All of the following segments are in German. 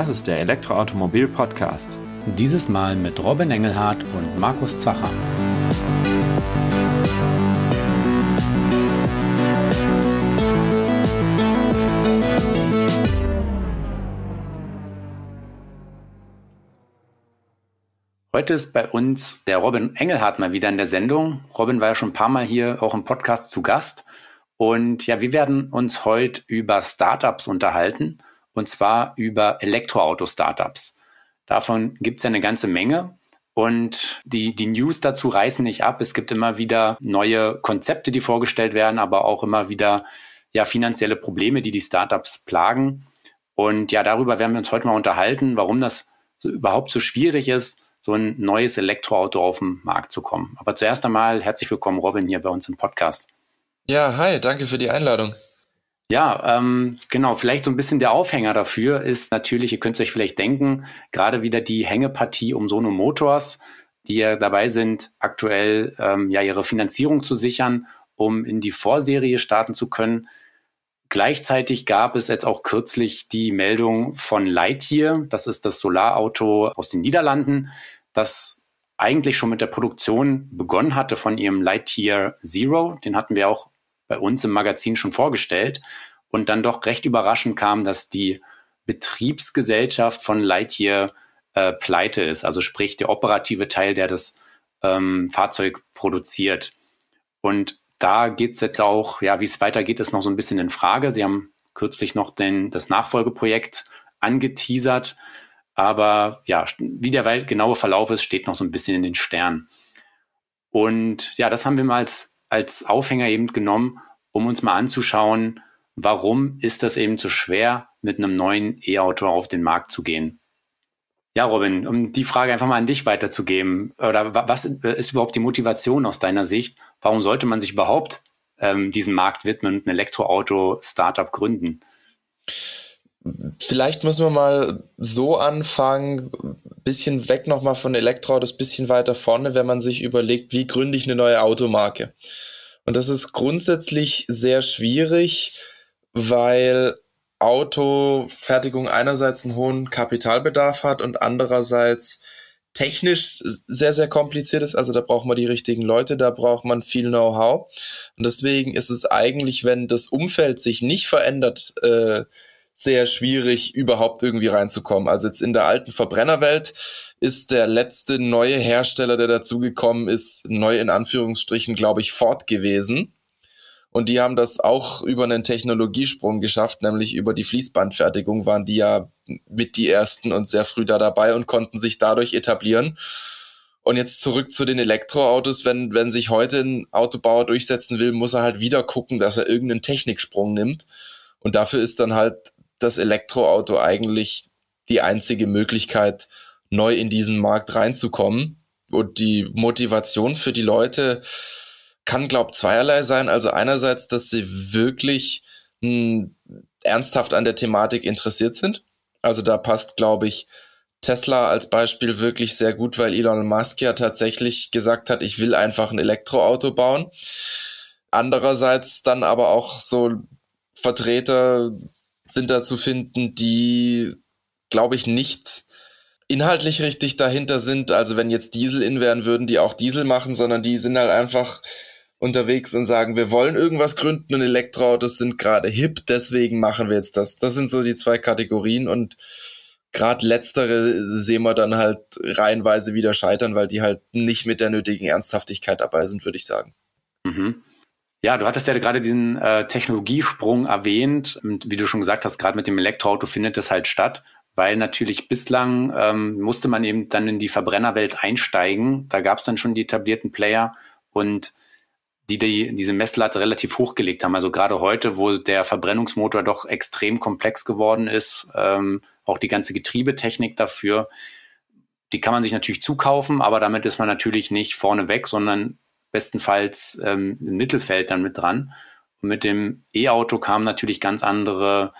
Das ist der Elektroautomobil Podcast. Dieses Mal mit Robin Engelhardt und Markus Zacher. Heute ist bei uns der Robin Engelhardt mal wieder in der Sendung. Robin war ja schon ein paar Mal hier auch im Podcast zu Gast. Und ja, wir werden uns heute über Startups unterhalten und zwar über Elektroauto-Startups. Davon gibt es ja eine ganze Menge. Und die, die News dazu reißen nicht ab. Es gibt immer wieder neue Konzepte, die vorgestellt werden, aber auch immer wieder ja, finanzielle Probleme, die die Startups plagen. Und ja, darüber werden wir uns heute mal unterhalten, warum das so überhaupt so schwierig ist, so ein neues Elektroauto auf den Markt zu kommen. Aber zuerst einmal herzlich willkommen, Robin, hier bei uns im Podcast. Ja, hi, danke für die Einladung. Ja, ähm, genau. Vielleicht so ein bisschen der Aufhänger dafür ist natürlich, ihr könnt es euch vielleicht denken, gerade wieder die Hängepartie um Sono Motors, die ja dabei sind, aktuell ähm, ja ihre Finanzierung zu sichern, um in die Vorserie starten zu können. Gleichzeitig gab es jetzt auch kürzlich die Meldung von Lightyear, das ist das Solarauto aus den Niederlanden, das eigentlich schon mit der Produktion begonnen hatte von ihrem Lightyear Zero. Den hatten wir auch bei uns im Magazin schon vorgestellt und dann doch recht überraschend kam, dass die Betriebsgesellschaft von Lightyear äh, pleite ist, also sprich der operative Teil, der das ähm, Fahrzeug produziert. Und da geht es jetzt auch, ja, wie es weitergeht, ist noch so ein bisschen in Frage. Sie haben kürzlich noch den, das Nachfolgeprojekt angeteasert, aber ja, wie der genaue Verlauf ist, steht noch so ein bisschen in den Sternen. Und ja, das haben wir mal als als Aufhänger eben genommen, um uns mal anzuschauen, warum ist das eben so schwer, mit einem neuen E-Auto auf den Markt zu gehen. Ja, Robin, um die Frage einfach mal an dich weiterzugeben, oder was ist überhaupt die Motivation aus deiner Sicht? Warum sollte man sich überhaupt ähm, diesem Markt widmen und ein Elektroauto-Startup gründen? Vielleicht müssen wir mal so anfangen, bisschen weg nochmal von Elektroautos, bisschen weiter vorne, wenn man sich überlegt, wie gründe ich eine neue Automarke. Und das ist grundsätzlich sehr schwierig, weil Autofertigung einerseits einen hohen Kapitalbedarf hat und andererseits technisch sehr, sehr kompliziert ist. Also da braucht man die richtigen Leute, da braucht man viel Know-how. Und deswegen ist es eigentlich, wenn das Umfeld sich nicht verändert, äh, sehr schwierig, überhaupt irgendwie reinzukommen. Also jetzt in der alten Verbrennerwelt ist der letzte neue Hersteller, der dazugekommen ist, neu in Anführungsstrichen, glaube ich, Ford gewesen. Und die haben das auch über einen Technologiesprung geschafft, nämlich über die Fließbandfertigung waren die ja mit die ersten und sehr früh da dabei und konnten sich dadurch etablieren. Und jetzt zurück zu den Elektroautos. Wenn, wenn sich heute ein Autobauer durchsetzen will, muss er halt wieder gucken, dass er irgendeinen Techniksprung nimmt. Und dafür ist dann halt das Elektroauto eigentlich die einzige Möglichkeit, neu in diesen Markt reinzukommen. Und die Motivation für die Leute kann, glaub, zweierlei sein. Also einerseits, dass sie wirklich mh, hm, ernsthaft an der Thematik interessiert sind. Also da passt, glaube ich, Tesla als Beispiel wirklich sehr gut, weil Elon Musk ja tatsächlich gesagt hat, ich will einfach ein Elektroauto bauen. Andererseits dann aber auch so Vertreter sind da zu finden, die, glaube ich, nicht inhaltlich richtig dahinter sind. Also wenn jetzt Diesel in wären, würden die auch Diesel machen, sondern die sind halt einfach unterwegs und sagen, wir wollen irgendwas gründen und Elektroautos sind gerade hip, deswegen machen wir jetzt das. Das sind so die zwei Kategorien und gerade letztere sehen wir dann halt reihenweise wieder scheitern, weil die halt nicht mit der nötigen Ernsthaftigkeit dabei sind, würde ich sagen. Mhm. Ja, du hattest ja gerade diesen äh, Technologiesprung erwähnt. Und wie du schon gesagt hast, gerade mit dem Elektroauto findet das halt statt, weil natürlich bislang ähm, musste man eben dann in die Verbrennerwelt einsteigen. Da gab es dann schon die etablierten Player und die, die diese Messlatte relativ hochgelegt haben. Also gerade heute, wo der Verbrennungsmotor doch extrem komplex geworden ist, ähm, auch die ganze Getriebetechnik dafür, die kann man sich natürlich zukaufen, aber damit ist man natürlich nicht vorne weg, sondern bestenfalls ähm, im Mittelfeld dann mit dran. Und mit dem E-Auto kamen natürlich ganz andere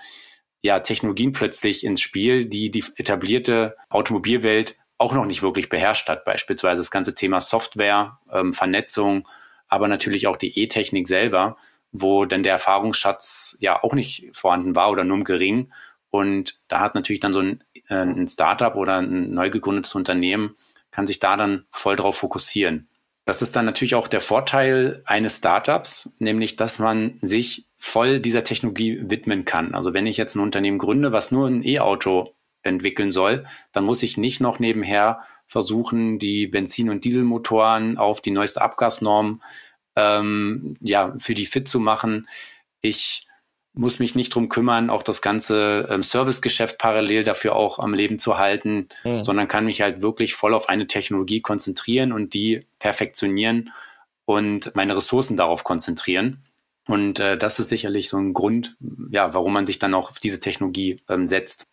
ja, Technologien plötzlich ins Spiel, die die etablierte Automobilwelt auch noch nicht wirklich beherrscht hat. Beispielsweise das ganze Thema Software, ähm, Vernetzung, aber natürlich auch die E-Technik selber, wo dann der Erfahrungsschatz ja auch nicht vorhanden war oder nur gering. Und da hat natürlich dann so ein, äh, ein Startup oder ein neu gegründetes Unternehmen, kann sich da dann voll drauf fokussieren. Das ist dann natürlich auch der Vorteil eines Startups, nämlich dass man sich voll dieser Technologie widmen kann. Also wenn ich jetzt ein Unternehmen gründe, was nur ein E-Auto entwickeln soll, dann muss ich nicht noch nebenher versuchen, die Benzin- und Dieselmotoren auf die neueste Abgasnorm ähm, ja, für die fit zu machen. Ich muss mich nicht drum kümmern, auch das ganze ähm, Servicegeschäft parallel dafür auch am Leben zu halten, mhm. sondern kann mich halt wirklich voll auf eine Technologie konzentrieren und die perfektionieren und meine Ressourcen darauf konzentrieren. Und äh, das ist sicherlich so ein Grund, ja, warum man sich dann auch auf diese Technologie ähm, setzt.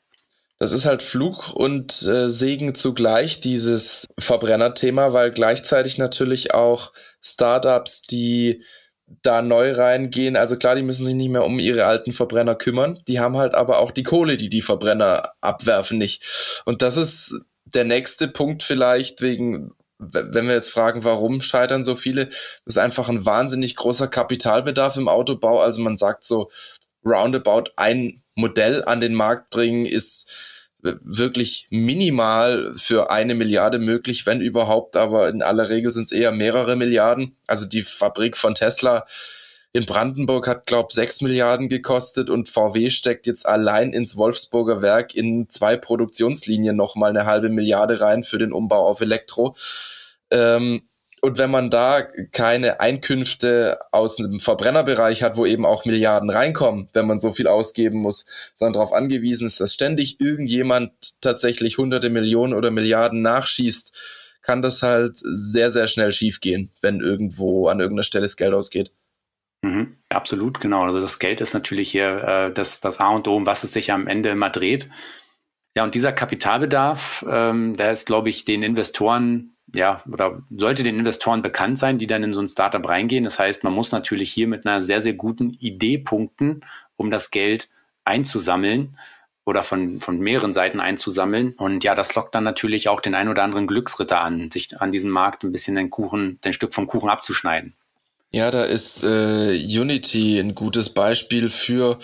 Das ist halt Fluch und äh, Segen zugleich, dieses Verbrennerthema, weil gleichzeitig natürlich auch Startups, die da neu reingehen. Also klar, die müssen sich nicht mehr um ihre alten Verbrenner kümmern. Die haben halt aber auch die Kohle, die die Verbrenner abwerfen, nicht. Und das ist der nächste Punkt vielleicht wegen, wenn wir jetzt fragen, warum scheitern so viele, das ist einfach ein wahnsinnig großer Kapitalbedarf im Autobau. Also man sagt so, roundabout ein Modell an den Markt bringen ist wirklich minimal für eine Milliarde möglich, wenn überhaupt, aber in aller Regel sind es eher mehrere Milliarden. Also die Fabrik von Tesla in Brandenburg hat, glaube sechs Milliarden gekostet und VW steckt jetzt allein ins Wolfsburger Werk in zwei Produktionslinien nochmal eine halbe Milliarde rein für den Umbau auf Elektro. Ähm, und wenn man da keine Einkünfte aus einem Verbrennerbereich hat, wo eben auch Milliarden reinkommen, wenn man so viel ausgeben muss, sondern darauf angewiesen ist, dass ständig irgendjemand tatsächlich hunderte Millionen oder Milliarden nachschießt, kann das halt sehr, sehr schnell schiefgehen, wenn irgendwo an irgendeiner Stelle das Geld ausgeht. Mhm, absolut, genau. Also das Geld ist natürlich hier äh, das, das A und O, um was es sich am Ende immer dreht. Ja, und dieser Kapitalbedarf, ähm, der ist, glaube ich, den Investoren ja, oder sollte den Investoren bekannt sein, die dann in so ein Startup reingehen. Das heißt, man muss natürlich hier mit einer sehr, sehr guten Idee punkten, um das Geld einzusammeln oder von, von mehreren Seiten einzusammeln. Und ja, das lockt dann natürlich auch den ein oder anderen Glücksritter an, sich an diesem Markt ein bisschen den Kuchen, den Stück vom Kuchen abzuschneiden. Ja, da ist äh, Unity ein gutes Beispiel für.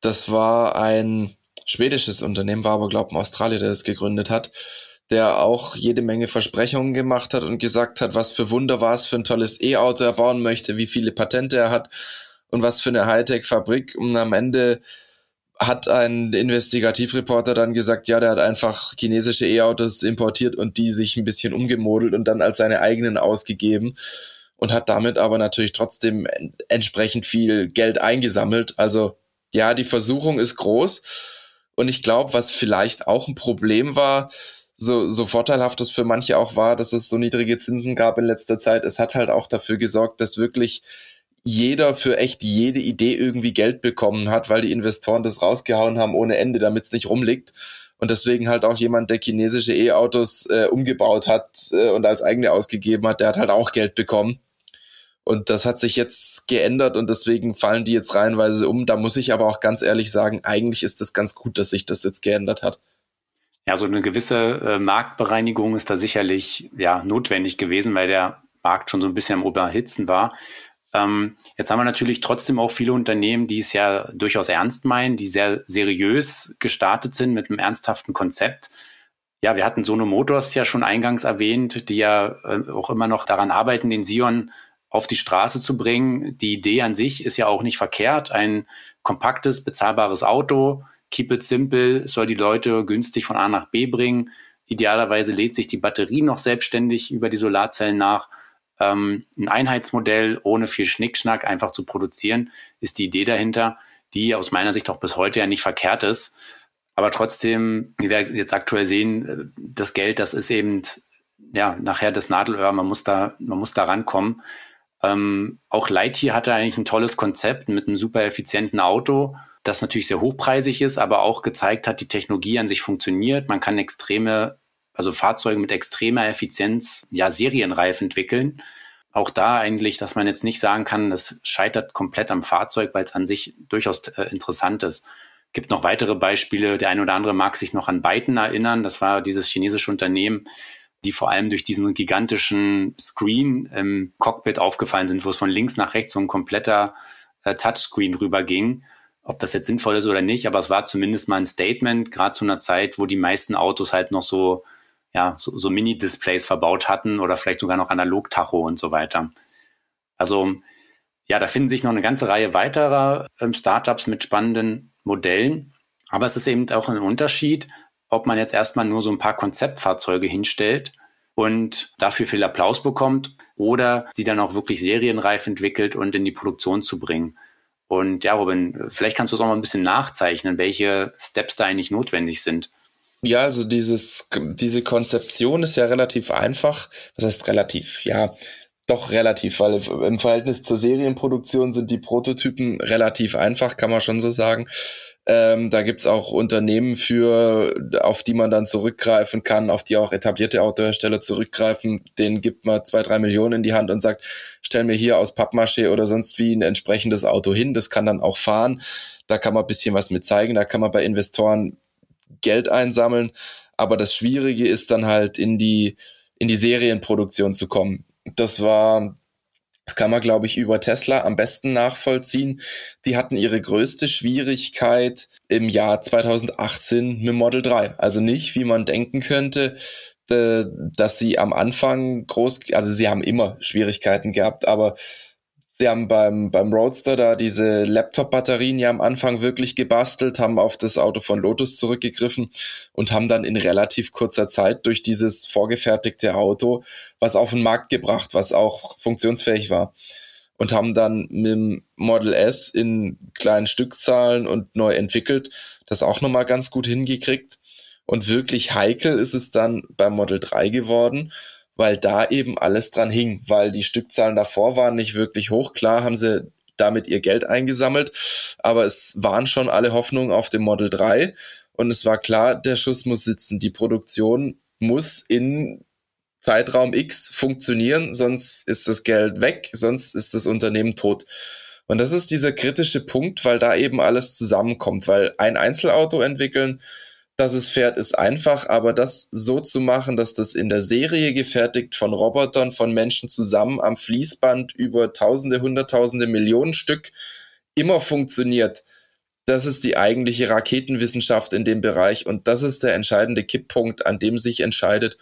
Das war ein schwedisches Unternehmen, war aber, glaube ich, ein Australier, der das gegründet hat der auch jede Menge Versprechungen gemacht hat und gesagt hat, was für Wunder war es für ein tolles E-Auto er bauen möchte, wie viele Patente er hat und was für eine Hightech-Fabrik. Und am Ende hat ein Investigativreporter dann gesagt, ja, der hat einfach chinesische E-Autos importiert und die sich ein bisschen umgemodelt und dann als seine eigenen ausgegeben und hat damit aber natürlich trotzdem entsprechend viel Geld eingesammelt. Also ja, die Versuchung ist groß. Und ich glaube, was vielleicht auch ein Problem war, so, so vorteilhaft es für manche auch war, dass es so niedrige Zinsen gab in letzter Zeit, es hat halt auch dafür gesorgt, dass wirklich jeder für echt jede Idee irgendwie Geld bekommen hat, weil die Investoren das rausgehauen haben ohne Ende, damit es nicht rumliegt. Und deswegen halt auch jemand, der chinesische E-Autos äh, umgebaut hat äh, und als eigene ausgegeben hat, der hat halt auch Geld bekommen. Und das hat sich jetzt geändert und deswegen fallen die jetzt reihenweise um. Da muss ich aber auch ganz ehrlich sagen, eigentlich ist es ganz gut, dass sich das jetzt geändert hat. Ja, so eine gewisse äh, Marktbereinigung ist da sicherlich ja notwendig gewesen, weil der Markt schon so ein bisschen am Überhitzen war. Ähm, jetzt haben wir natürlich trotzdem auch viele Unternehmen, die es ja durchaus ernst meinen, die sehr seriös gestartet sind mit einem ernsthaften Konzept. Ja, wir hatten Sono Motors ja schon eingangs erwähnt, die ja äh, auch immer noch daran arbeiten, den Sion auf die Straße zu bringen. Die Idee an sich ist ja auch nicht verkehrt. Ein kompaktes, bezahlbares Auto, keep it simple, soll die Leute günstig von A nach B bringen. Idealerweise lädt sich die Batterie noch selbstständig über die Solarzellen nach. Ähm, ein Einheitsmodell ohne viel Schnickschnack einfach zu produzieren, ist die Idee dahinter, die aus meiner Sicht auch bis heute ja nicht verkehrt ist. Aber trotzdem, wie wir jetzt aktuell sehen, äh, das Geld, das ist eben ja nachher das Nadelöhr. Man muss da, man muss da rankommen. Ähm, auch Lightyear hatte eigentlich ein tolles Konzept mit einem super effizienten Auto das natürlich sehr hochpreisig ist, aber auch gezeigt hat, die Technologie an sich funktioniert. Man kann extreme, also Fahrzeuge mit extremer Effizienz, ja, serienreif entwickeln. Auch da eigentlich, dass man jetzt nicht sagen kann, das scheitert komplett am Fahrzeug, weil es an sich durchaus äh, interessant ist. Gibt noch weitere Beispiele. Der eine oder andere mag sich noch an Byton erinnern. Das war dieses chinesische Unternehmen, die vor allem durch diesen gigantischen Screen im Cockpit aufgefallen sind, wo es von links nach rechts so ein kompletter äh, Touchscreen rüber ging ob das jetzt sinnvoll ist oder nicht, aber es war zumindest mal ein Statement, gerade zu einer Zeit, wo die meisten Autos halt noch so, ja, so, so Mini-Displays verbaut hatten oder vielleicht sogar noch Analog-Tacho und so weiter. Also ja, da finden sich noch eine ganze Reihe weiterer ähm, Startups mit spannenden Modellen. Aber es ist eben auch ein Unterschied, ob man jetzt erstmal nur so ein paar Konzeptfahrzeuge hinstellt und dafür viel Applaus bekommt oder sie dann auch wirklich serienreif entwickelt und in die Produktion zu bringen. Und ja, Robin, vielleicht kannst du es auch mal ein bisschen nachzeichnen, welche Steps da eigentlich notwendig sind. Ja, also dieses, diese Konzeption ist ja relativ einfach. Was heißt relativ? Ja, doch relativ, weil im Verhältnis zur Serienproduktion sind die Prototypen relativ einfach, kann man schon so sagen. Ähm, da gibt's auch Unternehmen für, auf die man dann zurückgreifen kann, auf die auch etablierte Autohersteller zurückgreifen. Denen gibt man zwei, drei Millionen in die Hand und sagt, stell mir hier aus Pappmaché oder sonst wie ein entsprechendes Auto hin. Das kann dann auch fahren. Da kann man bisschen was mit zeigen. Da kann man bei Investoren Geld einsammeln. Aber das Schwierige ist dann halt in die, in die Serienproduktion zu kommen. Das war das kann man, glaube ich, über Tesla am besten nachvollziehen. Die hatten ihre größte Schwierigkeit im Jahr 2018 mit Model 3. Also nicht, wie man denken könnte, dass sie am Anfang groß, also sie haben immer Schwierigkeiten gehabt, aber Sie haben beim, beim Roadster da diese Laptop-Batterien ja am Anfang wirklich gebastelt, haben auf das Auto von Lotus zurückgegriffen und haben dann in relativ kurzer Zeit durch dieses vorgefertigte Auto was auf den Markt gebracht, was auch funktionsfähig war. Und haben dann mit dem Model S in kleinen Stückzahlen und neu entwickelt, das auch nochmal ganz gut hingekriegt. Und wirklich heikel ist es dann beim Model 3 geworden weil da eben alles dran hing, weil die Stückzahlen davor waren nicht wirklich hoch. Klar haben sie damit ihr Geld eingesammelt, aber es waren schon alle Hoffnungen auf dem Model 3 und es war klar, der Schuss muss sitzen. Die Produktion muss in Zeitraum X funktionieren, sonst ist das Geld weg, sonst ist das Unternehmen tot. Und das ist dieser kritische Punkt, weil da eben alles zusammenkommt, weil ein Einzelauto entwickeln dass es fährt, ist einfach, aber das so zu machen, dass das in der Serie gefertigt von Robotern, von Menschen zusammen am Fließband über Tausende, Hunderttausende, Millionen Stück immer funktioniert, das ist die eigentliche Raketenwissenschaft in dem Bereich und das ist der entscheidende Kipppunkt, an dem sich entscheidet,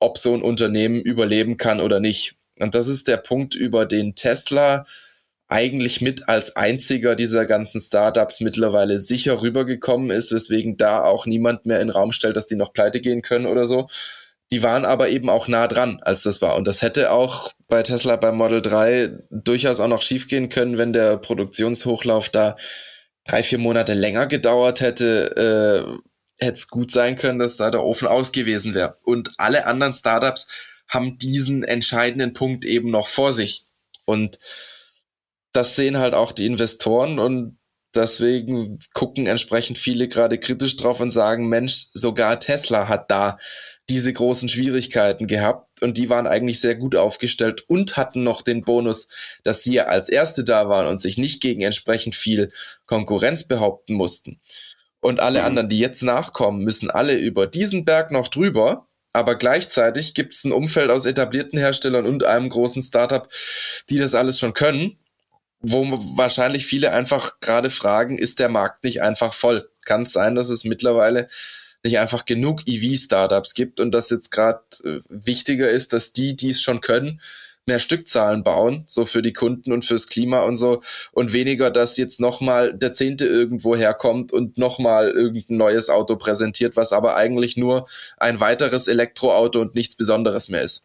ob so ein Unternehmen überleben kann oder nicht. Und das ist der Punkt, über den Tesla eigentlich mit als einziger dieser ganzen Startups mittlerweile sicher rübergekommen ist, weswegen da auch niemand mehr in den Raum stellt, dass die noch pleite gehen können oder so. Die waren aber eben auch nah dran, als das war. Und das hätte auch bei Tesla beim Model 3 durchaus auch noch schiefgehen können, wenn der Produktionshochlauf da drei, vier Monate länger gedauert hätte, äh, hätte es gut sein können, dass da der Ofen aus gewesen wäre. Und alle anderen Startups haben diesen entscheidenden Punkt eben noch vor sich. Und das sehen halt auch die Investoren und deswegen gucken entsprechend viele gerade kritisch drauf und sagen, Mensch, sogar Tesla hat da diese großen Schwierigkeiten gehabt und die waren eigentlich sehr gut aufgestellt und hatten noch den Bonus, dass sie ja als Erste da waren und sich nicht gegen entsprechend viel Konkurrenz behaupten mussten. Und alle mhm. anderen, die jetzt nachkommen, müssen alle über diesen Berg noch drüber. Aber gleichzeitig gibt es ein Umfeld aus etablierten Herstellern und einem großen Startup, die das alles schon können wo wahrscheinlich viele einfach gerade fragen, ist der Markt nicht einfach voll? Kann es sein, dass es mittlerweile nicht einfach genug EV-Startups gibt und dass jetzt gerade äh, wichtiger ist, dass die, die es schon können, mehr Stückzahlen bauen, so für die Kunden und fürs Klima und so, und weniger, dass jetzt nochmal der Zehnte irgendwo herkommt und nochmal irgendein neues Auto präsentiert, was aber eigentlich nur ein weiteres Elektroauto und nichts Besonderes mehr ist.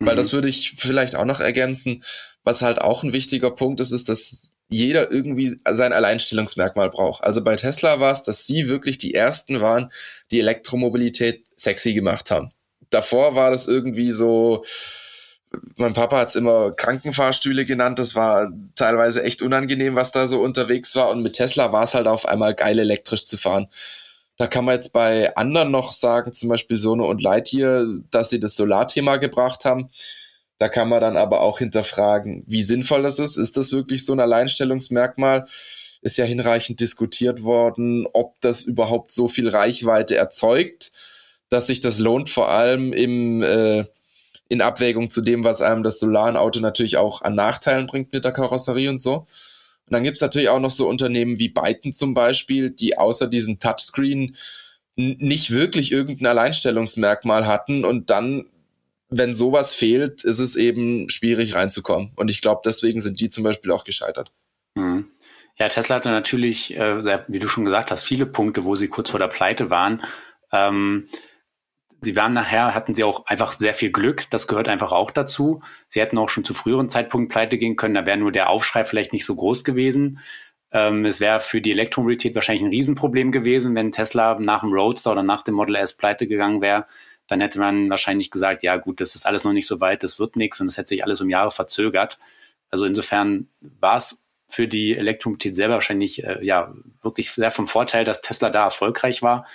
Mhm. Weil das würde ich vielleicht auch noch ergänzen. Was halt auch ein wichtiger Punkt ist, ist, dass jeder irgendwie sein Alleinstellungsmerkmal braucht. Also bei Tesla war es, dass sie wirklich die ersten waren, die Elektromobilität sexy gemacht haben. Davor war das irgendwie so, mein Papa hat es immer Krankenfahrstühle genannt, das war teilweise echt unangenehm, was da so unterwegs war. Und mit Tesla war es halt auf einmal geil, elektrisch zu fahren. Da kann man jetzt bei anderen noch sagen, zum Beispiel Sono und Lightyear, dass sie das Solarthema gebracht haben. Da kann man dann aber auch hinterfragen, wie sinnvoll das ist. Ist das wirklich so ein Alleinstellungsmerkmal? Ist ja hinreichend diskutiert worden, ob das überhaupt so viel Reichweite erzeugt, dass sich das lohnt, vor allem im, äh, in Abwägung zu dem, was einem das Solarenauto natürlich auch an Nachteilen bringt mit der Karosserie und so. Und dann gibt's natürlich auch noch so Unternehmen wie Byton zum Beispiel, die außer diesem Touchscreen nicht wirklich irgendein Alleinstellungsmerkmal hatten und dann wenn sowas fehlt, ist es eben schwierig reinzukommen. Und ich glaube, deswegen sind die zum Beispiel auch gescheitert. Mhm. Ja, Tesla hatte natürlich, äh, wie du schon gesagt hast, viele Punkte, wo sie kurz vor der Pleite waren. Ähm, sie waren nachher, hatten sie auch einfach sehr viel Glück. Das gehört einfach auch dazu. Sie hätten auch schon zu früheren Zeitpunkten pleite gehen können. Da wäre nur der Aufschrei vielleicht nicht so groß gewesen. Ähm, es wäre für die Elektromobilität wahrscheinlich ein Riesenproblem gewesen, wenn Tesla nach dem Roadster oder nach dem Model S pleite gegangen wäre dann hätte man wahrscheinlich gesagt, ja gut, das ist alles noch nicht so weit, das wird nichts und es hätte sich alles um Jahre verzögert. Also insofern war es für die Elektromobilität selber wahrscheinlich äh, ja wirklich sehr vom Vorteil, dass Tesla da erfolgreich war.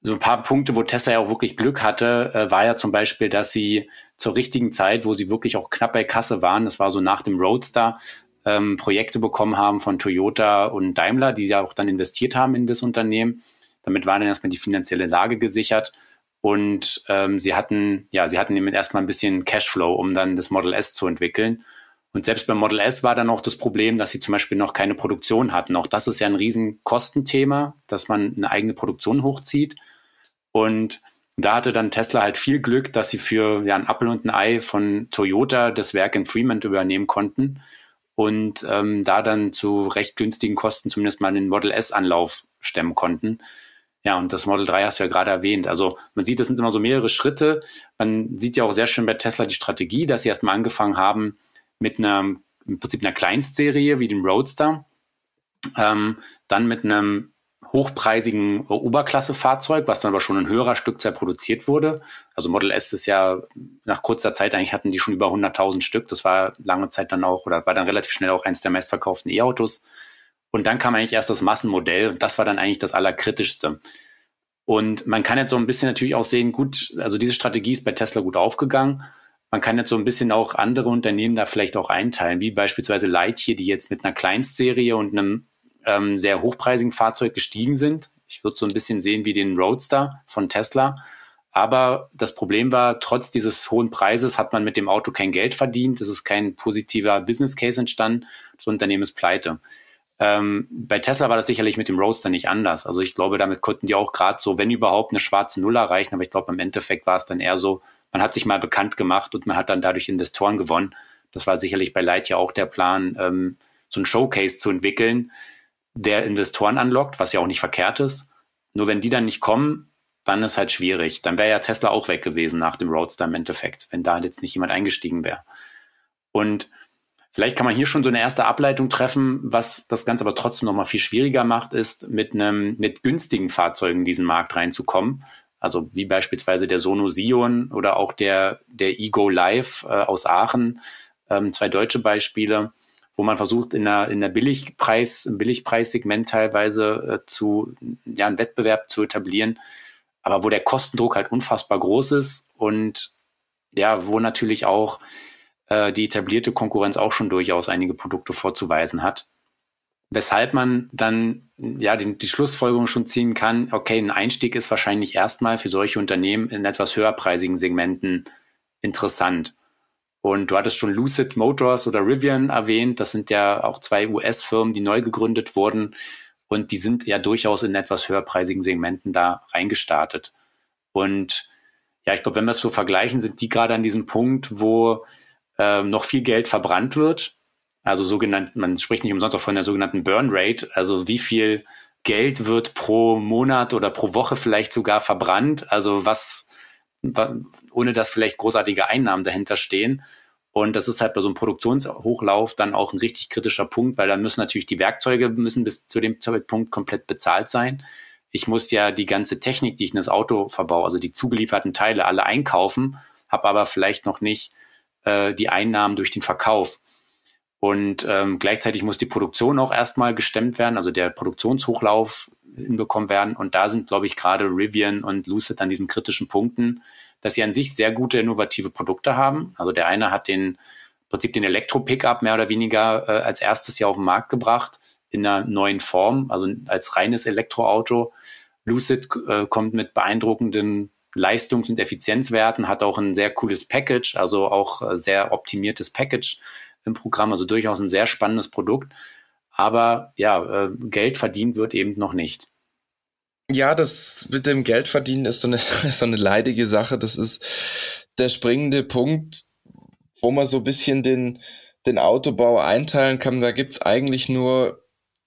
So ein paar Punkte, wo Tesla ja auch wirklich Glück hatte, äh, war ja zum Beispiel, dass sie zur richtigen Zeit, wo sie wirklich auch knapp bei Kasse waren, das war so nach dem Roadster, ähm, Projekte bekommen haben von Toyota und Daimler, die ja auch dann investiert haben in das Unternehmen. Damit war dann erstmal die finanzielle Lage gesichert. Und ähm, sie hatten, ja, sie hatten eben erstmal ein bisschen Cashflow, um dann das Model S zu entwickeln. Und selbst beim Model S war dann auch das Problem, dass sie zum Beispiel noch keine Produktion hatten. Auch das ist ja ein riesen Kostenthema, dass man eine eigene Produktion hochzieht. Und da hatte dann Tesla halt viel Glück, dass sie für ja, ein Apple und ein Ei von Toyota das Werk in Fremont übernehmen konnten und ähm, da dann zu recht günstigen Kosten zumindest mal den Model S-Anlauf stemmen konnten. Ja, und das Model 3 hast du ja gerade erwähnt. Also man sieht, das sind immer so mehrere Schritte. Man sieht ja auch sehr schön bei Tesla die Strategie, dass sie erstmal angefangen haben mit einer, im Prinzip einer Kleinstserie wie dem Roadster, ähm, dann mit einem hochpreisigen Oberklassefahrzeug, was dann aber schon in höherer Stückzahl produziert wurde. Also Model S ist ja nach kurzer Zeit, eigentlich hatten die schon über 100.000 Stück. Das war lange Zeit dann auch, oder war dann relativ schnell auch eins der meistverkauften E-Autos. Und dann kam eigentlich erst das Massenmodell und das war dann eigentlich das Allerkritischste. Und man kann jetzt so ein bisschen natürlich auch sehen, gut, also diese Strategie ist bei Tesla gut aufgegangen. Man kann jetzt so ein bisschen auch andere Unternehmen da vielleicht auch einteilen, wie beispielsweise Lightyear, die jetzt mit einer Kleinstserie und einem ähm, sehr hochpreisigen Fahrzeug gestiegen sind. Ich würde so ein bisschen sehen wie den Roadster von Tesla. Aber das Problem war, trotz dieses hohen Preises hat man mit dem Auto kein Geld verdient. Es ist kein positiver Business Case entstanden. Das Unternehmen ist pleite. Ähm, bei Tesla war das sicherlich mit dem Roadster nicht anders. Also ich glaube, damit konnten die auch gerade so, wenn überhaupt, eine schwarze Null erreichen. Aber ich glaube, im Endeffekt war es dann eher so, man hat sich mal bekannt gemacht und man hat dann dadurch Investoren gewonnen. Das war sicherlich bei Light ja auch der Plan, ähm, so ein Showcase zu entwickeln, der Investoren anlockt, was ja auch nicht verkehrt ist. Nur wenn die dann nicht kommen, dann ist halt schwierig. Dann wäre ja Tesla auch weg gewesen nach dem Roadster im Endeffekt, wenn da jetzt nicht jemand eingestiegen wäre. Und Vielleicht kann man hier schon so eine erste Ableitung treffen. Was das Ganze aber trotzdem noch mal viel schwieriger macht, ist mit einem, mit günstigen Fahrzeugen in diesen Markt reinzukommen. Also wie beispielsweise der Sono Sion oder auch der, der Ego Live äh, aus Aachen. Ähm, zwei deutsche Beispiele, wo man versucht, in der, in der Billigpreis, im Billigpreissegment teilweise äh, zu, ja, einen Wettbewerb zu etablieren. Aber wo der Kostendruck halt unfassbar groß ist und ja, wo natürlich auch äh, die etablierte Konkurrenz auch schon durchaus einige Produkte vorzuweisen hat. Weshalb man dann ja die, die Schlussfolgerung schon ziehen kann, okay, ein Einstieg ist wahrscheinlich erstmal für solche Unternehmen in etwas höherpreisigen Segmenten interessant. Und du hattest schon Lucid Motors oder Rivian erwähnt. Das sind ja auch zwei US-Firmen, die neu gegründet wurden. Und die sind ja durchaus in etwas höherpreisigen Segmenten da reingestartet. Und ja, ich glaube, wenn wir es so vergleichen, sind die gerade an diesem Punkt, wo äh, noch viel Geld verbrannt wird. Also sogenannt, man spricht nicht umsonst auch von der sogenannten Burn Rate, also wie viel Geld wird pro Monat oder pro Woche vielleicht sogar verbrannt, also was, ohne dass vielleicht großartige Einnahmen dahinter stehen. Und das ist halt bei so einem Produktionshochlauf dann auch ein richtig kritischer Punkt, weil dann müssen natürlich die Werkzeuge müssen bis zu dem Zeitpunkt komplett bezahlt sein. Ich muss ja die ganze Technik, die ich in das Auto verbaue, also die zugelieferten Teile alle einkaufen, habe aber vielleicht noch nicht äh, die Einnahmen durch den Verkauf. Und ähm, gleichzeitig muss die Produktion auch erstmal gestemmt werden, also der Produktionshochlauf hinbekommen werden. Und da sind, glaube ich, gerade Rivian und Lucid an diesen kritischen Punkten, dass sie an sich sehr gute innovative Produkte haben. Also der eine hat den im Prinzip den Elektro-Pickup mehr oder weniger äh, als erstes Jahr auf den Markt gebracht in einer neuen Form, also als reines Elektroauto. Lucid äh, kommt mit beeindruckenden Leistungs- und Effizienzwerten, hat auch ein sehr cooles Package, also auch äh, sehr optimiertes Package im Programm, also durchaus ein sehr spannendes Produkt. aber ja, äh, Geld verdient wird eben noch nicht. Ja, das mit dem Geldverdienen ist so eine, so eine leidige Sache. Das ist der springende Punkt, wo man so ein bisschen den, den Autobau einteilen kann. Da gibt's eigentlich nur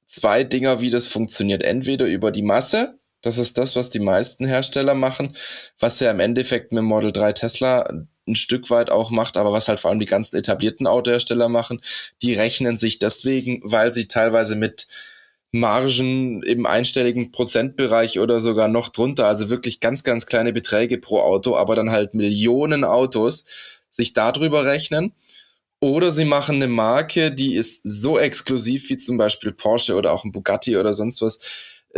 zwei Dinger, wie das funktioniert. Entweder über die Masse, das ist das, was die meisten Hersteller machen, was ja im Endeffekt mit Model 3 Tesla ein Stück weit auch macht, aber was halt vor allem die ganzen etablierten Autohersteller machen, die rechnen sich deswegen, weil sie teilweise mit Margen im einstelligen Prozentbereich oder sogar noch drunter, also wirklich ganz, ganz kleine Beträge pro Auto, aber dann halt Millionen Autos, sich darüber rechnen. Oder sie machen eine Marke, die ist so exklusiv wie zum Beispiel Porsche oder auch ein Bugatti oder sonst was,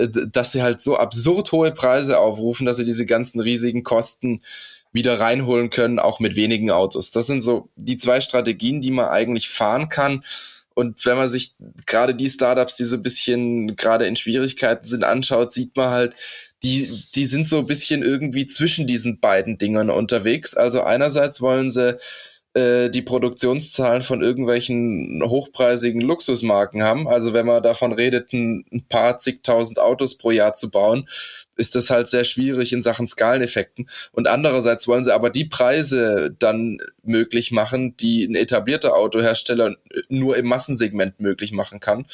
dass sie halt so absurd hohe Preise aufrufen, dass sie diese ganzen riesigen Kosten wieder reinholen können, auch mit wenigen Autos. Das sind so die zwei Strategien, die man eigentlich fahren kann. Und wenn man sich gerade die Startups, die so ein bisschen gerade in Schwierigkeiten sind, anschaut, sieht man halt, die, die sind so ein bisschen irgendwie zwischen diesen beiden Dingern unterwegs. Also einerseits wollen sie äh, die Produktionszahlen von irgendwelchen hochpreisigen Luxusmarken haben. Also wenn man davon redet, ein, paar zigtausend Autos pro Jahr zu bauen, ist das halt sehr schwierig in Sachen Skaleneffekten. Und andererseits wollen sie aber die Preise dann möglich machen, die ein etablierter Autohersteller nur im Massensegment möglich machen kann.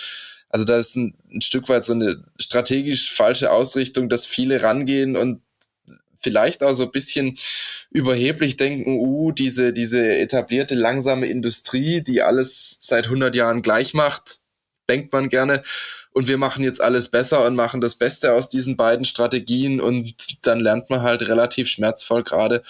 Also da ist ein, ein Stück weit so eine strategisch falsche Ausrichtung, dass viele rangehen und vielleicht auch so ein bisschen überheblich denken, uh, diese, diese etablierte langsame Industrie, die alles seit 100 Jahren gleich macht, denkt man gerne. Und wir machen jetzt alles besser und machen das Beste aus diesen beiden Strategien. Und dann lernt man halt relativ schmerzvoll gerade,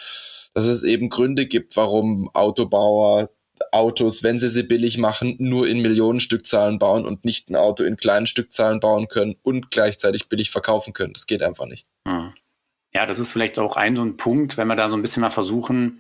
dass es eben Gründe gibt, warum Autobauer Autos, wenn sie sie billig machen, nur in Millionenstückzahlen bauen und nicht ein Auto in kleinen Stückzahlen bauen können und gleichzeitig billig verkaufen können. Das geht einfach nicht. Hm. Ja, das ist vielleicht auch ein so ein Punkt, wenn wir da so ein bisschen mal versuchen,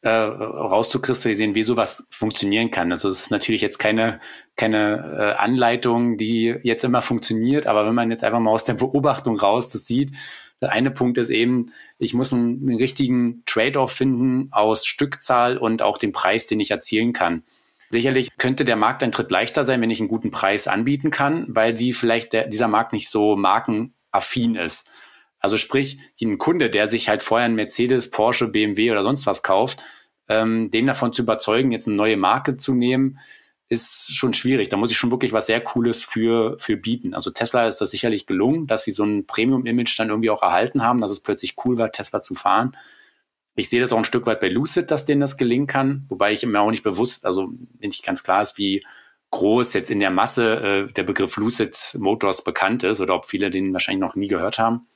äh, rauszukristallisieren, wie sowas funktionieren kann. Also es ist natürlich jetzt keine, keine äh, Anleitung, die jetzt immer funktioniert, aber wenn man jetzt einfach mal aus der Beobachtung raus das sieht, der eine Punkt ist eben, ich muss einen, einen richtigen Trade-off finden aus Stückzahl und auch dem Preis, den ich erzielen kann. Sicherlich könnte der Markt ein Schritt leichter sein, wenn ich einen guten Preis anbieten kann, weil die vielleicht der, dieser Markt nicht so markenaffin ist. Also sprich, ein Kunde, der sich halt vorher ein Mercedes, Porsche, BMW oder sonst was kauft, ähm, den davon zu überzeugen, jetzt eine neue Marke zu nehmen, ist schon schwierig. Da muss ich schon wirklich was sehr Cooles für, für bieten. Also Tesla ist das sicherlich gelungen, dass sie so ein Premium-Image dann irgendwie auch erhalten haben, dass es plötzlich cool war, Tesla zu fahren. Ich sehe das auch ein Stück weit bei Lucid, dass denen das gelingen kann, wobei ich mir auch nicht bewusst, also wenn nicht ganz klar ist, wie groß jetzt in der Masse äh, der Begriff Lucid Motors bekannt ist oder ob viele den wahrscheinlich noch nie gehört haben.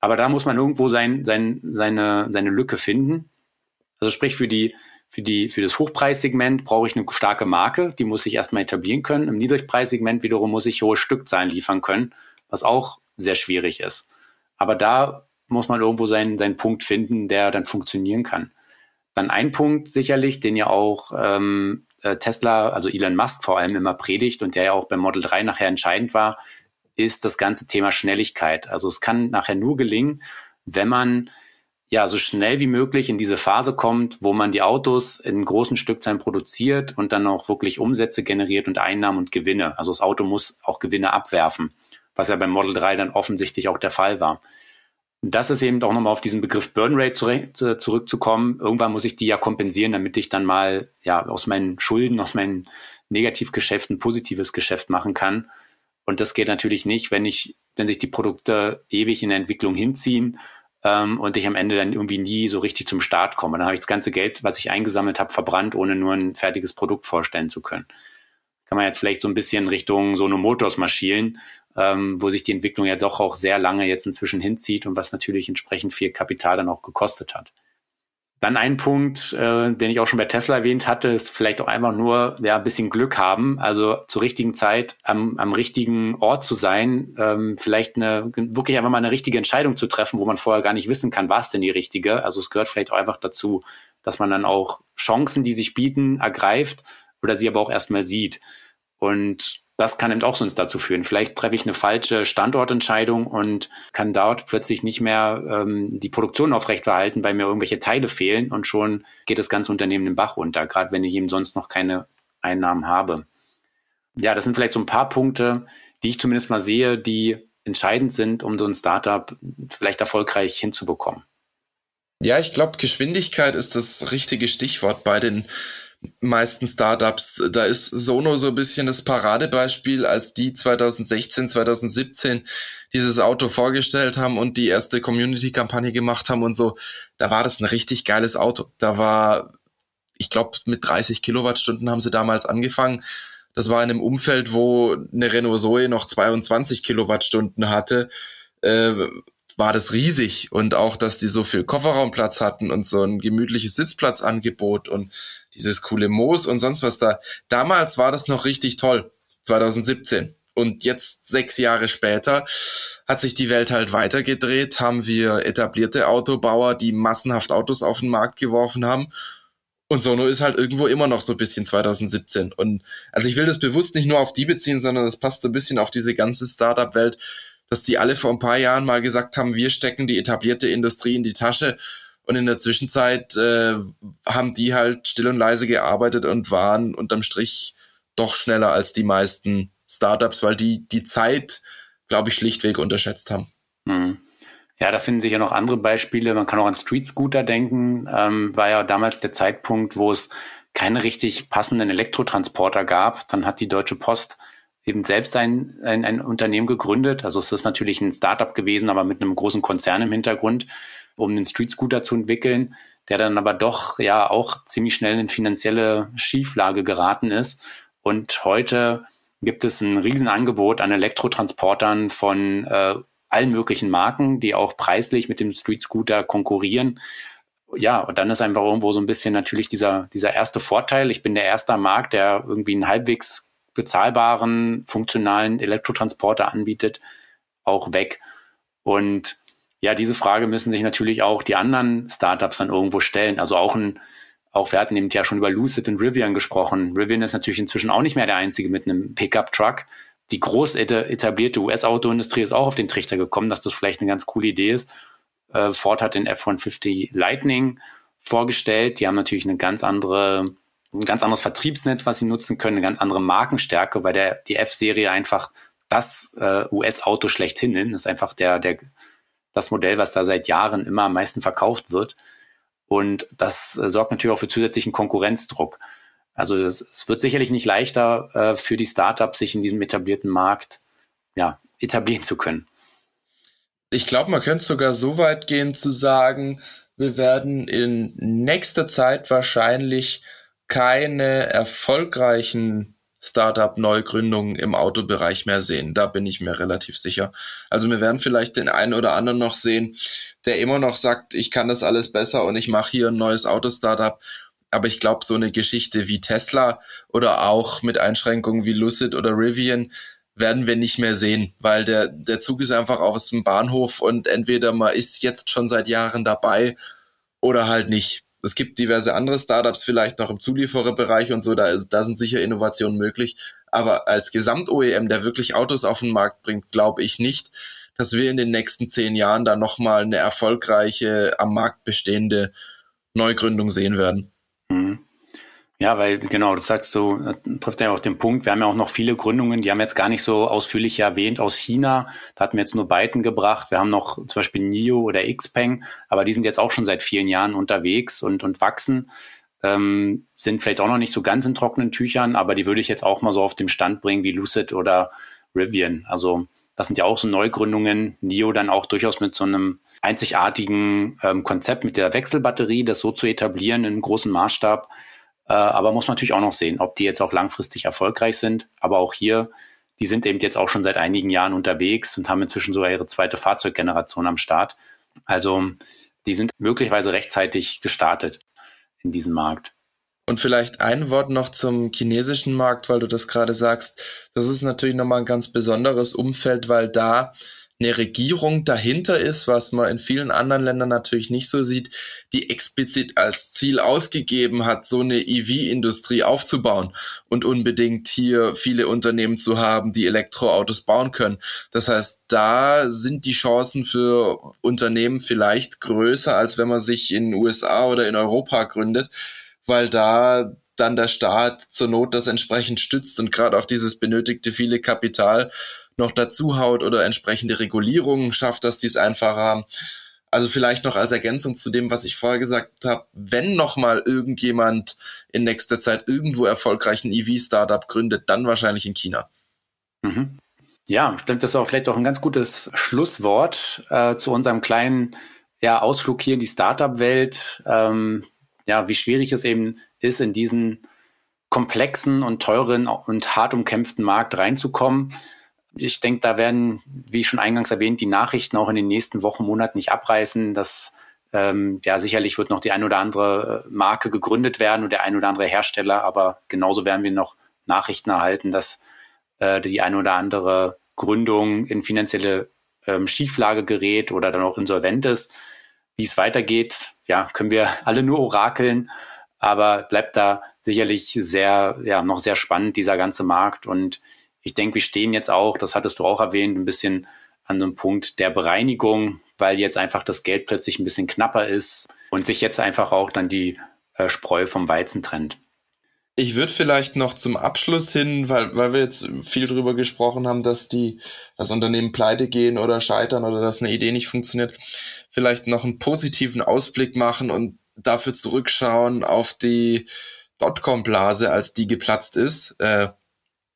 Aber da muss man irgendwo sein, sein, seine, seine Lücke finden. Also sprich, für die, für die, für das Hochpreissegment brauche ich eine starke Marke, die muss ich erstmal etablieren können. Im Niedrigpreissegment wiederum muss ich hohe Stückzahlen liefern können, was auch sehr schwierig ist. Aber da muss man irgendwo seinen, seinen Punkt finden, der dann funktionieren kann. Dann ein Punkt sicherlich, den ja auch ähm, äh, Tesla, also Elon Musk vor allem immer predigt und der ja auch beim Model 3 nachher entscheidend war, ist das ganze Thema Schnelligkeit. Also es kann nachher nur gelingen, wenn man ja so schnell wie möglich in diese Phase kommt, wo man die Autos in großen Stückzahlen produziert und dann auch wirklich Umsätze generiert und Einnahmen und Gewinne. Also das Auto muss auch Gewinne abwerfen, was ja beim Model 3 dann offensichtlich auch der Fall war. Das ist eben auch nochmal auf diesen Begriff Burn Rate zurückzukommen. Irgendwann muss ich die ja kompensieren, damit ich dann mal ja aus meinen Schulden, aus meinen Negativgeschäften positives Geschäft machen kann. Und das geht natürlich nicht, wenn ich, wenn sich die Produkte ewig in der Entwicklung hinziehen ähm, und ich am Ende dann irgendwie nie so richtig zum Start komme. Dann habe ich das ganze Geld, was ich eingesammelt habe, verbrannt, ohne nur ein fertiges Produkt vorstellen zu können. Kann man jetzt vielleicht so ein bisschen Richtung so eine Motors marschieren, ähm, wo sich die Entwicklung ja doch auch sehr lange jetzt inzwischen hinzieht und was natürlich entsprechend viel Kapital dann auch gekostet hat. Dann ein Punkt, äh, den ich auch schon bei Tesla erwähnt hatte, ist vielleicht auch einfach nur ja, ein bisschen Glück haben, also zur richtigen Zeit am, am richtigen Ort zu sein, ähm, vielleicht eine, wirklich einfach mal eine richtige Entscheidung zu treffen, wo man vorher gar nicht wissen kann, war es denn die richtige. Also es gehört vielleicht auch einfach dazu, dass man dann auch Chancen, die sich bieten, ergreift oder sie aber auch erstmal sieht. Und das kann eben auch sonst dazu führen. Vielleicht treffe ich eine falsche Standortentscheidung und kann dort plötzlich nicht mehr ähm, die Produktion aufrechterhalten, weil mir irgendwelche Teile fehlen und schon geht das ganze Unternehmen den Bach runter, gerade wenn ich eben sonst noch keine Einnahmen habe. ja, das sind vielleicht so ein paar Punkte, die ich zumindest mal sehe, die entscheidend sind, um so ein Startup vielleicht erfolgreich hinzubekommen. Ja, ich glaube, Geschwindigkeit ist das richtige Stichwort bei den meisten Startups. Da ist Sono so ein bisschen das Paradebeispiel, als die 2016, 2017 dieses Auto vorgestellt haben und die erste Community-Kampagne gemacht haben und so. Da war das ein richtig geiles Auto. Da war, ich glaube, mit 30 Kilowattstunden haben sie damals angefangen. Das war in einem Umfeld, wo eine Renault Zoe noch 22 Kilowattstunden hatte. Äh, war das riesig und auch, dass die so viel Kofferraumplatz hatten und so ein gemütliches Sitzplatzangebot und dieses coole Moos und sonst was da. Damals war das noch richtig toll, 2017. Und jetzt, sechs Jahre später, hat sich die Welt halt weitergedreht, haben wir etablierte Autobauer, die massenhaft Autos auf den Markt geworfen haben. Und Sono ist halt irgendwo immer noch so ein bisschen 2017. Und also ich will das bewusst nicht nur auf die beziehen, sondern das passt so ein bisschen auf diese ganze Startup-Welt, dass die alle vor ein paar Jahren mal gesagt haben, wir stecken die etablierte Industrie in die Tasche. Und in der Zwischenzeit äh, haben die halt still und leise gearbeitet und waren unterm Strich doch schneller als die meisten Startups, weil die die Zeit, glaube ich, schlichtweg unterschätzt haben. Hm. Ja, da finden sich ja noch andere Beispiele. Man kann auch an Street Scooter denken. Ähm, war ja damals der Zeitpunkt, wo es keine richtig passenden Elektrotransporter gab. Dann hat die Deutsche Post eben selbst ein, ein, ein Unternehmen gegründet. Also es ist natürlich ein Startup gewesen, aber mit einem großen Konzern im Hintergrund, um den Street Scooter zu entwickeln, der dann aber doch ja auch ziemlich schnell in finanzielle Schieflage geraten ist. Und heute gibt es ein Riesenangebot an Elektrotransportern von äh, allen möglichen Marken, die auch preislich mit dem Street Scooter konkurrieren. Ja, und dann ist einfach irgendwo so ein bisschen natürlich dieser, dieser erste Vorteil. Ich bin der erste Markt, der irgendwie einen halbwegs bezahlbaren, funktionalen Elektrotransporter anbietet, auch weg. Und ja, diese Frage müssen sich natürlich auch die anderen Startups dann irgendwo stellen. Also auch ein, auch wir hatten eben ja schon über Lucid und Rivian gesprochen. Rivian ist natürlich inzwischen auch nicht mehr der einzige mit einem Pickup-Truck. Die groß etablierte US-Autoindustrie ist auch auf den Trichter gekommen, dass das vielleicht eine ganz coole Idee ist. Äh, Ford hat den F-150 Lightning vorgestellt. Die haben natürlich eine ganz andere ein ganz anderes Vertriebsnetz, was sie nutzen können, eine ganz andere Markenstärke, weil der, die F-Serie einfach das äh, US-Auto schlechthin ist. Das ist einfach der, der, das Modell, was da seit Jahren immer am meisten verkauft wird. Und das äh, sorgt natürlich auch für zusätzlichen Konkurrenzdruck. Also es, wird sicherlich nicht leichter äh, für die Startups, sich in diesem etablierten Markt ja, etablieren zu können. Ich glaube, man könnte sogar so weit gehen zu sagen, wir werden in nächster Zeit wahrscheinlich keine erfolgreichen Startup-Neugründungen im Autobereich mehr sehen. Da bin ich mir relativ sicher. Also wir werden vielleicht den einen oder anderen noch sehen, der immer noch sagt, ich kann das alles besser und ich mache hier ein neues Auto-Startup. Aber ich glaube, so eine Geschichte wie Tesla oder auch mit Einschränkungen wie Lucid oder Rivian werden wir nicht mehr sehen, weil der, der Zug ist einfach aus dem Bahnhof und entweder man ist jetzt schon seit Jahren dabei oder halt nicht es gibt diverse andere Startups vielleicht noch im Zuliefererbereich und so, da, ist, da sind sicher Innovationen möglich. Aber als Gesamt-OEM, der wirklich Autos auf den Markt bringt, glaube ich nicht, dass wir in den nächsten zehn Jahren da nochmal eine erfolgreiche, am Markt bestehende Neugründung sehen werden. Ja, weil genau, das sagst du, äh, trifft ja auch den Punkt. Wir haben ja auch noch viele Gründungen, die haben jetzt gar nicht so ausführlich erwähnt aus China. Da hatten wir jetzt nur Byton gebracht. Wir haben noch zum Beispiel NIO oder Xpeng, aber die sind jetzt auch schon seit vielen Jahren unterwegs und, und wachsen. Ähm, sind vielleicht auch noch nicht so ganz in trockenen Tüchern, aber die würde ich jetzt auch mal so auf dem Stand bringen wie Lucid oder Rivian. Also das sind ja auch so Neugründungen. NIO dann auch durchaus mit so einem einzigartigen ähm, Konzept mit der Wechselbatterie, das so zu etablieren in großen Maßstab äh, aber muss man natürlich auch noch sehen, ob die jetzt auch langfristig erfolgreich sind. Aber auch hier, die sind eben jetzt auch schon seit einigen Jahren unterwegs und haben inzwischen sogar ihre zweite Fahrzeuggeneration am Start. Also die sind möglicherweise rechtzeitig gestartet in diesem Markt. Und vielleicht ein Wort noch zum chinesischen Markt, weil du das gerade sagst. Das ist natürlich nochmal ein ganz besonderes Umfeld, weil da eine Regierung dahinter ist, was man in vielen anderen Ländern natürlich nicht so sieht, die explizit als Ziel ausgegeben hat, so eine EV-Industrie aufzubauen und unbedingt hier viele Unternehmen zu haben, die Elektroautos bauen können. Das heißt, da sind die Chancen für Unternehmen vielleicht größer, als wenn man sich in den USA oder in Europa gründet, weil da dann der Staat zur Not das entsprechend stützt und gerade auch dieses benötigte viele Kapital noch dazu haut oder entsprechende Regulierungen schafft, dass die es einfacher haben. Also vielleicht noch als Ergänzung zu dem, was ich vorher gesagt habe, wenn noch mal irgendjemand in nächster Zeit irgendwo erfolgreich ein EV-Startup gründet, dann wahrscheinlich in China. Mhm. Ja, stimmt, das ist auch vielleicht auch ein ganz gutes Schlusswort äh, zu unserem kleinen ja, Ausflug hier in die Startup-Welt. Ähm, ja, wie schwierig es eben ist, in diesen komplexen und teuren und hart umkämpften Markt reinzukommen. Ich denke, da werden, wie schon eingangs erwähnt, die Nachrichten auch in den nächsten Wochen, Monaten nicht abreißen. Das ähm, ja, sicherlich wird noch die ein oder andere äh, Marke gegründet werden oder der ein oder andere Hersteller, aber genauso werden wir noch Nachrichten erhalten, dass äh, die ein oder andere Gründung in finanzielle ähm, Schieflage gerät oder dann auch insolvent ist. Wie es weitergeht, ja, können wir alle nur orakeln, aber bleibt da sicherlich sehr, ja, noch sehr spannend, dieser ganze Markt. Und ich denke, wir stehen jetzt auch, das hattest du auch erwähnt, ein bisschen an so einem Punkt der Bereinigung, weil jetzt einfach das Geld plötzlich ein bisschen knapper ist und sich jetzt einfach auch dann die äh, Spreu vom Weizen trennt. Ich würde vielleicht noch zum Abschluss hin, weil, weil wir jetzt viel drüber gesprochen haben, dass die, das Unternehmen pleite gehen oder scheitern oder dass eine Idee nicht funktioniert, vielleicht noch einen positiven Ausblick machen und dafür zurückschauen auf die Dotcom-Blase, als die geplatzt ist. Äh,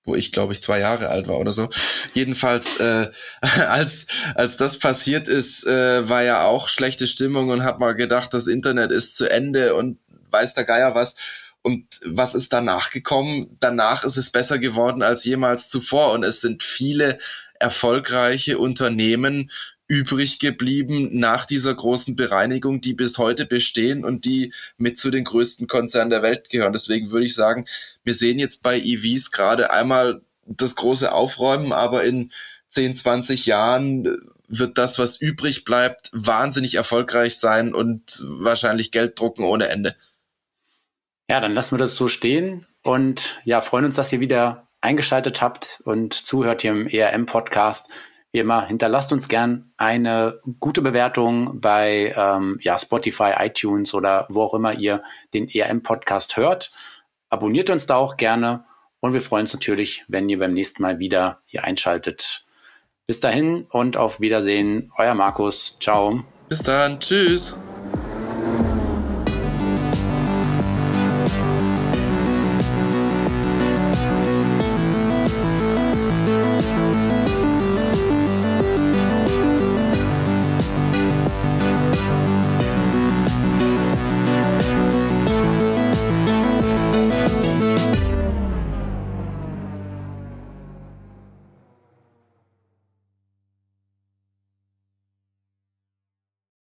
wo ich glaube ich zwei Jahre alt war oder so. Jedenfalls, äh, als, als das passiert ist, äh, war ja auch schlechte Stimmung und hat mal gedacht, das Internet ist zu Ende und weiß der Geier was. Und was ist danach gekommen? Danach ist es besser geworden als jemals zuvor und es sind viele erfolgreiche Unternehmen übrig geblieben nach dieser großen Bereinigung, die bis heute bestehen und die mit zu den größten Konzernen der Welt gehören. Deswegen würde ich sagen, wir sehen jetzt bei EVs gerade einmal das große Aufräumen, aber in 10, 20 Jahren wird das, was übrig bleibt, wahnsinnig erfolgreich sein und wahrscheinlich Geld drucken ohne Ende. Ja, dann lassen wir das so stehen und ja, freuen uns, dass ihr wieder eingeschaltet habt und zuhört hier im ERM-Podcast. Wie immer, hinterlasst uns gern eine gute Bewertung bei ähm, ja, Spotify, iTunes oder wo auch immer ihr den ERM-Podcast hört. Abonniert uns da auch gerne und wir freuen uns natürlich, wenn ihr beim nächsten Mal wieder hier einschaltet. Bis dahin und auf Wiedersehen, euer Markus. Ciao. Bis dann. Tschüss.